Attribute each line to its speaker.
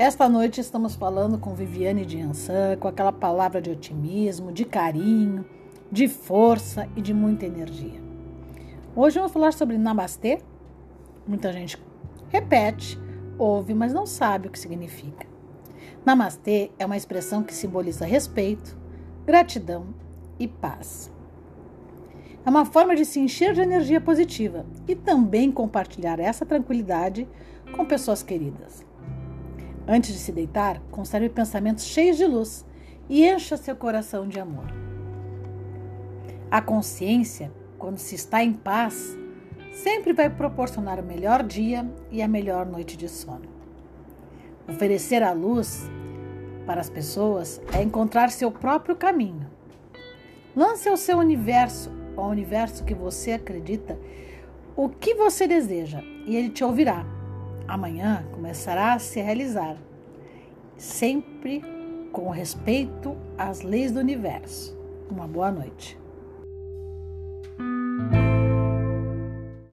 Speaker 1: Esta noite estamos falando com Viviane de Ansan, com aquela palavra de otimismo, de carinho, de força e de muita energia. Hoje vamos falar sobre Namastê. Muita gente repete, ouve, mas não sabe o que significa. Namastê é uma expressão que simboliza respeito, gratidão e paz. É uma forma de se encher de energia positiva e também compartilhar essa tranquilidade com pessoas queridas. Antes de se deitar, conserve pensamentos cheios de luz e encha seu coração de amor. A consciência, quando se está em paz, sempre vai proporcionar o melhor dia e a melhor noite de sono. Oferecer a luz para as pessoas é encontrar seu próprio caminho. Lance ao seu universo, ao universo que você acredita, o que você deseja e ele te ouvirá amanhã começará a se realizar, sempre com respeito às leis do universo. Uma boa noite.